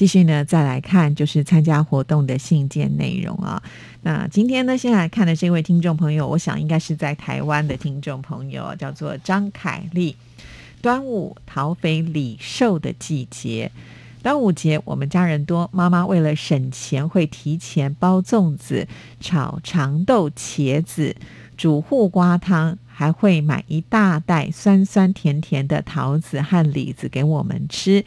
继续呢，再来看就是参加活动的信件内容啊。那今天呢，先来看的这位听众朋友，我想应该是在台湾的听众朋友，叫做张凯丽。端午桃肥李瘦的季节，端午节我们家人多，妈妈为了省钱，会提前包粽子、炒长豆、茄子、煮护瓜汤，还会买一大袋酸酸甜甜的桃子和李子给我们吃。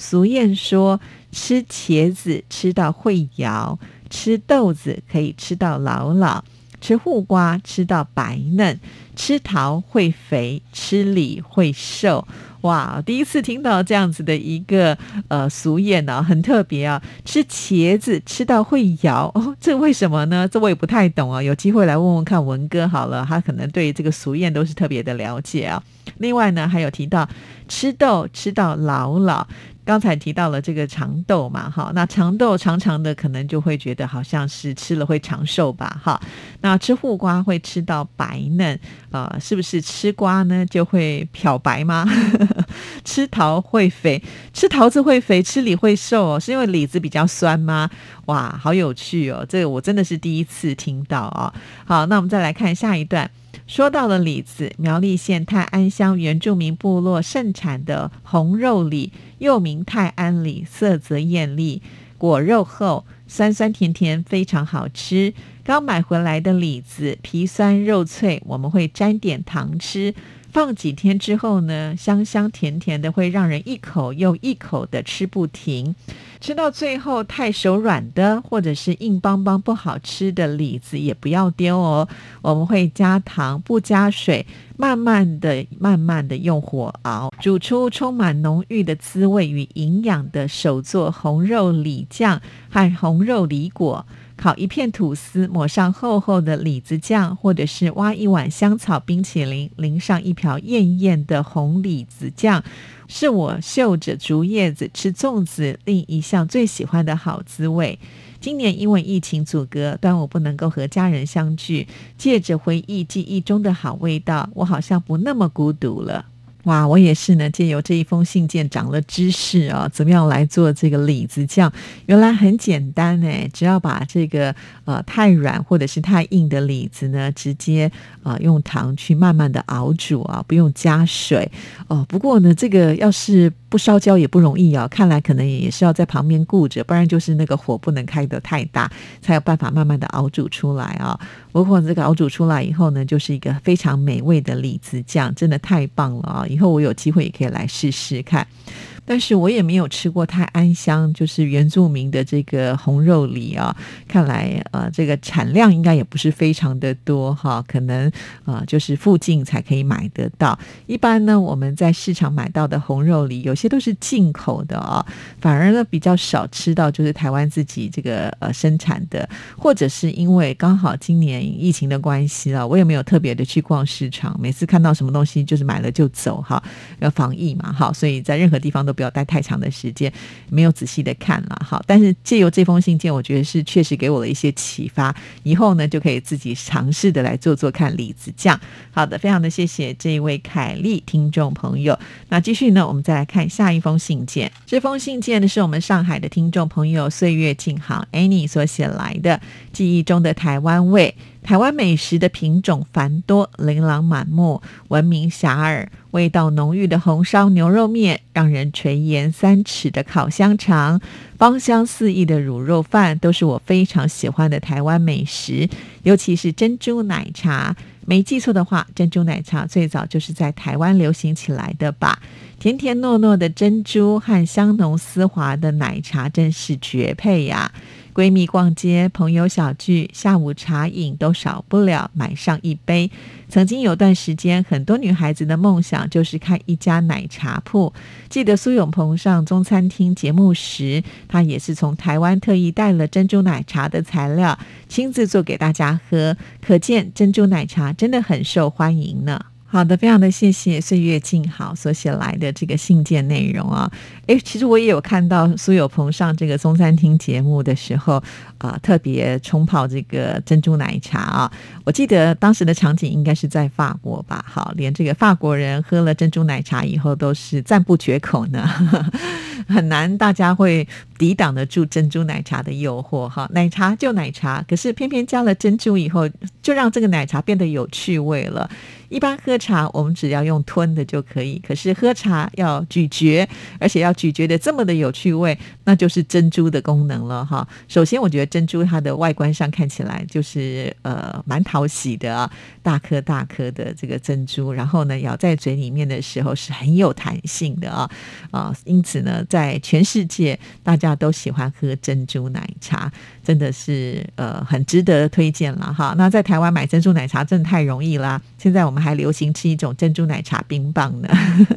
俗谚说：“吃茄子吃到会摇，吃豆子可以吃到老老。”吃护瓜吃到白嫩，吃桃会肥，吃李会瘦。哇，第一次听到这样子的一个呃俗谚呢，很特别啊！吃茄子吃到会摇，哦，这为什么呢？这我也不太懂啊。有机会来问问看文哥好了，他可能对这个俗谚都是特别的了解啊。另外呢，还有提到吃豆吃到老老。刚才提到了这个长豆嘛，哈，那长豆长长的，可能就会觉得好像是吃了会长寿吧，哈。那吃护瓜会吃到白嫩，呃，是不是吃瓜呢就会漂白吗？吃桃会肥，吃桃子会肥，吃李会瘦哦，是因为李子比较酸吗？哇，好有趣哦，这个我真的是第一次听到啊。好，那我们再来看下一段。说到了李子，苗栗县泰安乡原住民部落盛产的红肉李，又名泰安李，色泽艳丽，果肉厚，酸酸甜甜，非常好吃。刚买回来的李子皮酸肉脆，我们会沾点糖吃。放几天之后呢，香香甜甜的，会让人一口又一口的吃不停。吃到最后太手软的，或者是硬邦邦不好吃的李子也不要丢哦。我们会加糖，不加水，慢慢的、慢慢的用火熬，煮出充满浓郁的滋味与营养的手做红肉李酱和红肉李果。烤一片吐司，抹上厚厚的李子酱，或者是挖一碗香草冰淇淋，淋上一瓢艳艳的红李子酱，是我嗅着竹叶子吃粽子另一项最喜欢的好滋味。今年因为疫情阻隔，端午不能够和家人相聚，借着回忆记忆中的好味道，我好像不那么孤独了。哇，我也是呢，借由这一封信件长了知识啊！怎么样来做这个李子酱？原来很简单哎，只要把这个呃太软或者是太硬的李子呢，直接啊用糖去慢慢的熬煮啊，不用加水哦。不过呢，这个要是不烧焦也不容易啊，看来可能也是要在旁边顾着，不然就是那个火不能开得太大，才有办法慢慢的熬煮出来啊。不过这个熬煮出来以后呢，就是一个非常美味的李子酱，真的太棒了啊！以后我有机会也可以来试试看。但是我也没有吃过泰安香，就是原住民的这个红肉梨啊。看来呃，这个产量应该也不是非常的多哈，可能啊，就是附近才可以买得到。一般呢，我们在市场买到的红肉梨，有些都是进口的啊，反而呢比较少吃到就是台湾自己这个呃生产的，或者是因为刚好今年疫情的关系啊，我也没有特别的去逛市场，每次看到什么东西就是买了就走哈，要防疫嘛哈，所以在任何地方都。不要待太长的时间，没有仔细的看了哈。但是借由这封信件，我觉得是确实给我了一些启发。以后呢，就可以自己尝试的来做做看李子酱。好的，非常的谢谢这一位凯丽听众朋友。那继续呢，我们再来看下一封信件。这封信件呢，是我们上海的听众朋友岁月静好 Annie 所写来的，记忆中的台湾味。台湾美食的品种繁多，琳琅满目，闻名遐迩。味道浓郁的红烧牛肉面，让人垂涎三尺的烤香肠，芳香四溢的卤肉饭，都是我非常喜欢的台湾美食。尤其是珍珠奶茶，没记错的话，珍珠奶茶最早就是在台湾流行起来的吧？甜甜糯糯的珍珠和香浓丝滑的奶茶，真是绝配呀！闺蜜逛街，朋友小聚，下午茶饮都少不了买上一杯。曾经有段时间，很多女孩子的梦想就是开一家奶茶铺。记得苏永鹏上中餐厅节目时，他也是从台湾特意带了珍珠奶茶的材料，亲自做给大家喝。可见珍珠奶茶真的很受欢迎呢。好的，非常的谢谢岁月静好所写来的这个信件内容啊。诶，其实我也有看到苏有朋上这个中餐厅节目的时候啊，特别冲泡这个珍珠奶茶啊。我记得当时的场景应该是在法国吧？好，连这个法国人喝了珍珠奶茶以后都是赞不绝口呢。很难大家会抵挡得住珍珠奶茶的诱惑哈。奶茶就奶茶，可是偏偏加了珍珠以后，就让这个奶茶变得有趣味了。一般喝茶，我们只要用吞的就可以。可是喝茶要咀嚼，而且要咀嚼的这么的有趣味，那就是珍珠的功能了哈。首先，我觉得珍珠它的外观上看起来就是呃蛮讨喜的啊，大颗大颗的这个珍珠，然后呢咬在嘴里面的时候是很有弹性的啊啊，因此呢，在在全世界大家都喜欢喝珍珠奶茶，真的是呃很值得推荐了哈。那在台湾买珍珠奶茶真的太容易啦，现在我们。还流行吃一种珍珠奶茶冰棒呢，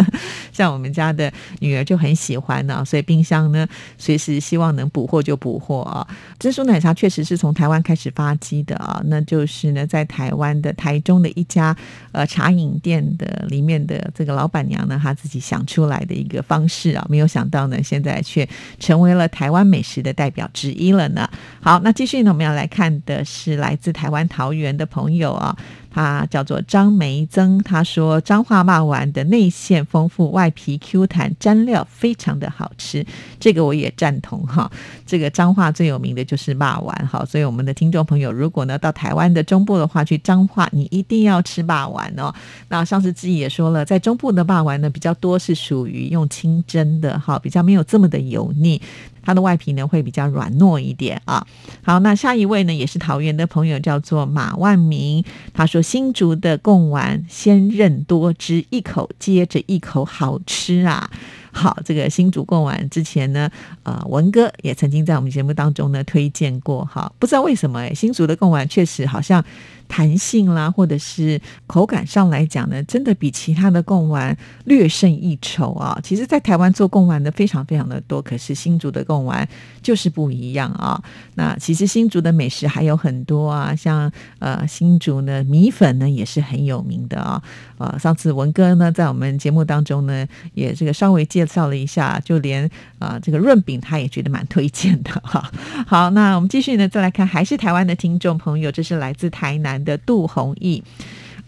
像我们家的女儿就很喜欢呢，所以冰箱呢随时希望能补货就补货啊。珍珠奶茶确实是从台湾开始发迹的啊，那就是呢在台湾的台中的一家呃茶饮店的里面的这个老板娘呢，她自己想出来的一个方式啊，没有想到呢现在却成为了台湾美食的代表之一了呢。好，那继续呢我们要来看的是来自台湾桃园的朋友啊。他叫做张梅曾，他说彰化骂丸的内馅丰富，外皮 Q 弹，蘸料非常的好吃，这个我也赞同哈。这个彰化最有名的就是骂丸哈，所以我们的听众朋友如果呢到台湾的中部的话，去彰化你一定要吃骂丸哦。那上次志毅也说了，在中部的骂丸呢比较多是属于用清蒸的哈，比较没有这么的油腻。它的外皮呢会比较软糯一点啊。好，那下一位呢也是桃园的朋友，叫做马万明。他说新竹的贡丸鲜韧多汁，一口接着一口，好吃啊。好，这个新竹贡丸之前呢，呃，文哥也曾经在我们节目当中呢推荐过。哈，不知道为什么，新竹的贡丸确实好像。弹性啦，或者是口感上来讲呢，真的比其他的贡丸略胜一筹啊。其实，在台湾做贡丸的非常非常的多，可是新竹的贡丸就是不一样啊。那其实新竹的美食还有很多啊，像呃新竹呢米粉呢也是很有名的啊。呃，上次文哥呢在我们节目当中呢也这个稍微介绍了一下，就连啊这个润饼他也觉得蛮推荐的哈。好，那我们继续呢再来看，还是台湾的听众朋友，这是来自台南。的杜弘毅，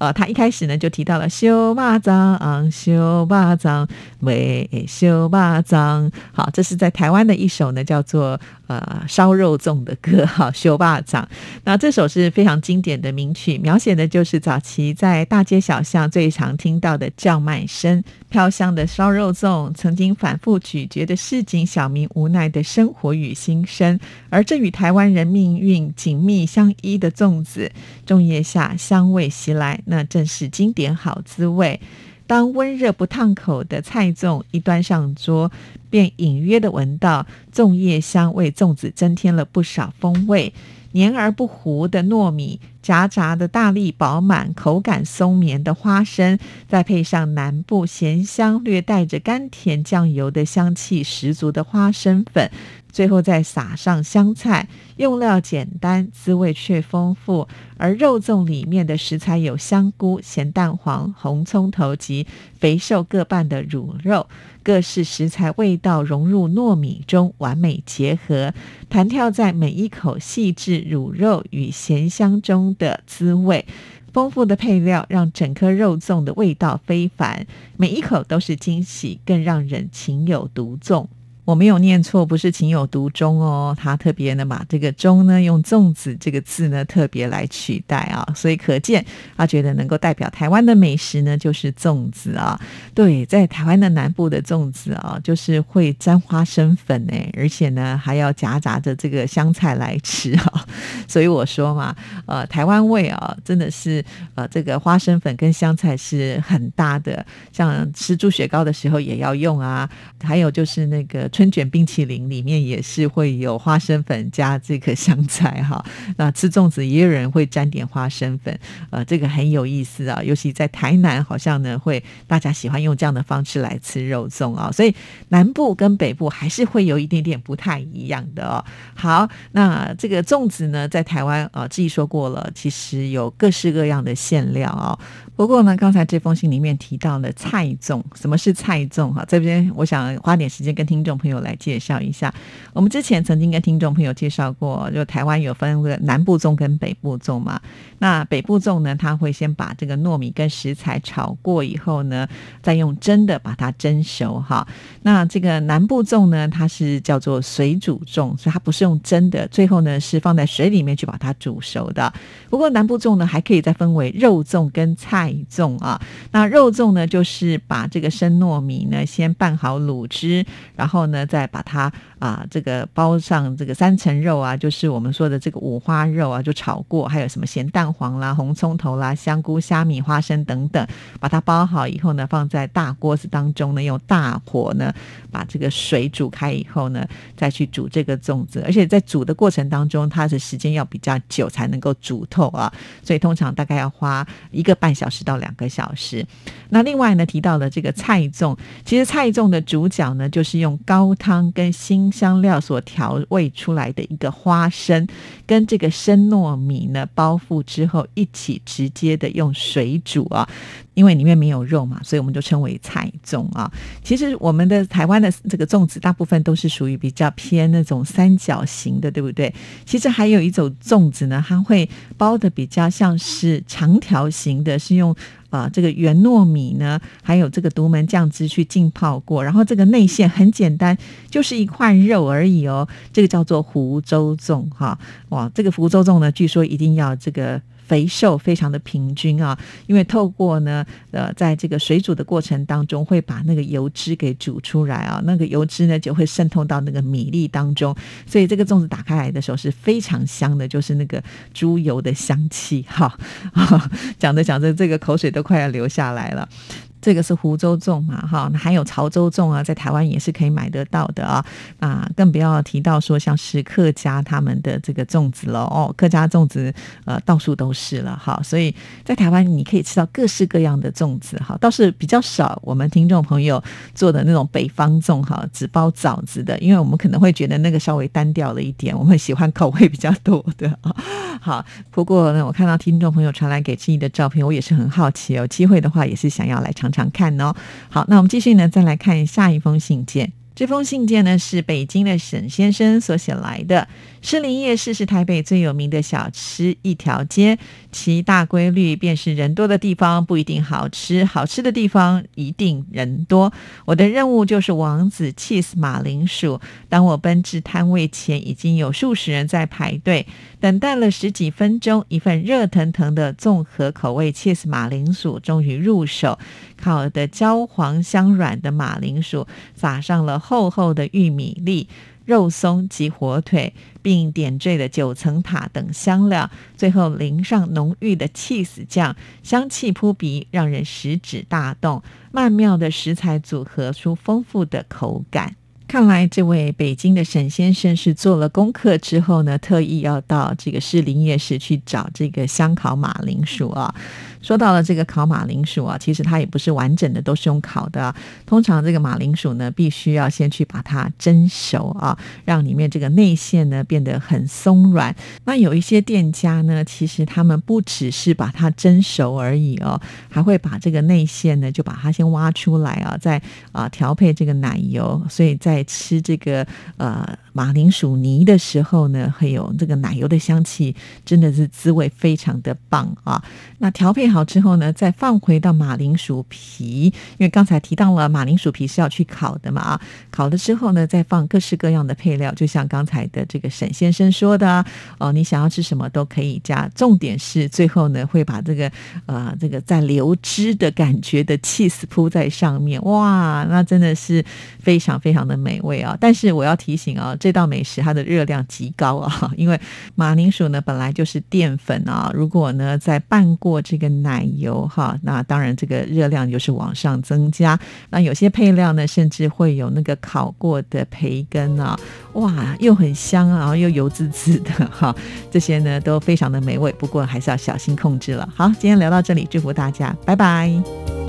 呃，他一开始呢就提到了修巴掌，修巴掌，喂，修巴掌。好，这是在台湾的一首呢，叫做。呃，烧肉粽的歌 哈，修霸掌。那这首是非常经典的名曲，描写的就是早期在大街小巷最常听到的叫卖声，飘香的烧肉粽，曾经反复咀嚼的市井小民无奈的生活与心声。而这与台湾人命运紧密相依的粽子，粽叶下香味袭来，那正是经典好滋味。当温热不烫口的菜粽一端上桌，便隐约的闻到粽叶香，为粽子增添了不少风味。黏而不糊的糯米，夹杂的大力饱满、口感松绵的花生，再配上南部咸香略带着甘甜酱油的香气十足的花生粉。最后再撒上香菜，用料简单，滋味却丰富。而肉粽里面的食材有香菇、咸蛋黄、红葱头及肥瘦各半的乳肉，各式食材味道融入糯米中，完美结合，弹跳在每一口细致乳肉与咸香中的滋味。丰富的配料让整颗肉粽的味道非凡，每一口都是惊喜，更让人情有独钟。我没有念错，不是情有独钟哦。他特别呢把这个“钟”呢用“粽子”这个字呢特别来取代啊，所以可见他觉得能够代表台湾的美食呢就是粽子啊。对，在台湾的南部的粽子啊，就是会沾花生粉哎，而且呢还要夹杂着这个香菜来吃啊。所以我说嘛，呃，台湾味啊，真的是呃这个花生粉跟香菜是很搭的。像吃猪血糕的时候也要用啊，还有就是那个。春卷冰淇淋里面也是会有花生粉加这个香菜哈。那吃粽子也有人会沾点花生粉，呃，这个很有意思啊。尤其在台南，好像呢会大家喜欢用这样的方式来吃肉粽啊。所以南部跟北部还是会有一点点不太一样的哦。好，那这个粽子呢，在台湾啊，自己说过了，其实有各式各样的馅料啊。不过呢，刚才这封信里面提到了菜粽，什么是菜粽？哈，这边我想花点时间跟听众朋友来介绍一下。我们之前曾经跟听众朋友介绍过，就台湾有分个南部粽跟北部粽嘛。那北部粽呢，它会先把这个糯米跟食材炒过以后呢，再用蒸的把它蒸熟哈。那这个南部粽呢，它是叫做水煮粽，所以它不是用蒸的，最后呢是放在水里面去把它煮熟的。不过南部粽呢，还可以再分为肉粽跟菜。菜粽啊，那肉粽呢，就是把这个生糯米呢先拌好卤汁，然后呢再把它啊这个包上这个三层肉啊，就是我们说的这个五花肉啊，就炒过，还有什么咸蛋黄啦、红葱头啦、香菇、虾米、花生等等，把它包好以后呢，放在大锅子当中呢，用大火呢把这个水煮开以后呢，再去煮这个粽子，而且在煮的过程当中，它的时间要比较久才能够煮透啊，所以通常大概要花一个半小时。到两个小时。那另外呢，提到了这个菜粽，其实菜粽的主角呢，就是用高汤跟新香料所调味出来的一个花生，跟这个生糯米呢包覆之后，一起直接的用水煮啊。因为里面没有肉嘛，所以我们就称为菜粽啊。其实我们的台湾的这个粽子，大部分都是属于比较偏那种三角形的，对不对？其实还有一种粽子呢，它会包的比较像是长条形的，是用啊这个圆糯米呢，还有这个独门酱汁去浸泡过，然后这个内馅很简单，就是一块肉而已哦。这个叫做湖州粽哈。哇，这个湖州粽呢，据说一定要这个。肥瘦非常的平均啊，因为透过呢，呃，在这个水煮的过程当中，会把那个油脂给煮出来啊，那个油脂呢就会渗透到那个米粒当中，所以这个粽子打开来的时候是非常香的，就是那个猪油的香气。哈，讲着讲着，这个口水都快要流下来了。这个是湖州粽嘛，哈，还有潮州粽啊，在台湾也是可以买得到的啊，啊，更不要提到说像是客家他们的这个粽子了哦，客家粽子呃到处都是了哈，所以在台湾你可以吃到各式各样的粽子哈，倒是比较少我们听众朋友做的那种北方粽哈，只包枣子的，因为我们可能会觉得那个稍微单调了一点，我们喜欢口味比较多的啊。好，不过呢，我看到听众朋友传来给志毅的照片，我也是很好奇，有机会的话也是想要来尝。常看哦，好，那我们继续呢，再来看下一封信件。这封信件呢是北京的沈先生所写来的。士林夜市是台北最有名的小吃一条街，其大规律便是人多的地方不一定好吃，好吃的地方一定人多。我的任务就是王子切丝马铃薯。当我奔至摊位前，已经有数十人在排队，等待了十几分钟，一份热腾腾的综合口味切丝马铃薯终于入手。烤的焦黄香软的马铃薯，撒上了厚厚的玉米粒。肉松及火腿，并点缀的九层塔等香料，最后淋上浓郁的 cheese 酱，香气扑鼻，让人食指大动。曼妙的食材组合出丰富的口感。看来这位北京的沈先生是做了功课之后呢，特意要到这个士林夜市去找这个香烤马铃薯啊。说到了这个烤马铃薯啊，其实它也不是完整的，都是用烤的。通常这个马铃薯呢，必须要先去把它蒸熟啊，让里面这个内馅呢变得很松软。那有一些店家呢，其实他们不只是把它蒸熟而已哦，还会把这个内馅呢就把它先挖出来啊，再啊调配这个奶油，所以在吃这个呃马铃薯泥的时候呢，会有这个奶油的香气，真的是滋味非常的棒啊。那调配。好之后呢，再放回到马铃薯皮，因为刚才提到了马铃薯皮是要去烤的嘛啊，烤了之后呢，再放各式各样的配料，就像刚才的这个沈先生说的哦，你想要吃什么都可以加，重点是最后呢会把这个呃这个在流汁的感觉的 cheese 铺在上面，哇，那真的是非常非常的美美味啊。但是我要提醒啊，这道美食它的热量极高啊，因为马铃薯呢本来就是淀粉啊，如果呢再拌过这个奶油哈，那当然这个热量就是往上增加。那有些配料呢，甚至会有那个烤过的培根啊，哇，又很香啊，然后又油滋滋的哈，这些呢都非常的美味。不过还是要小心控制了。好，今天聊到这里，祝福大家，拜拜。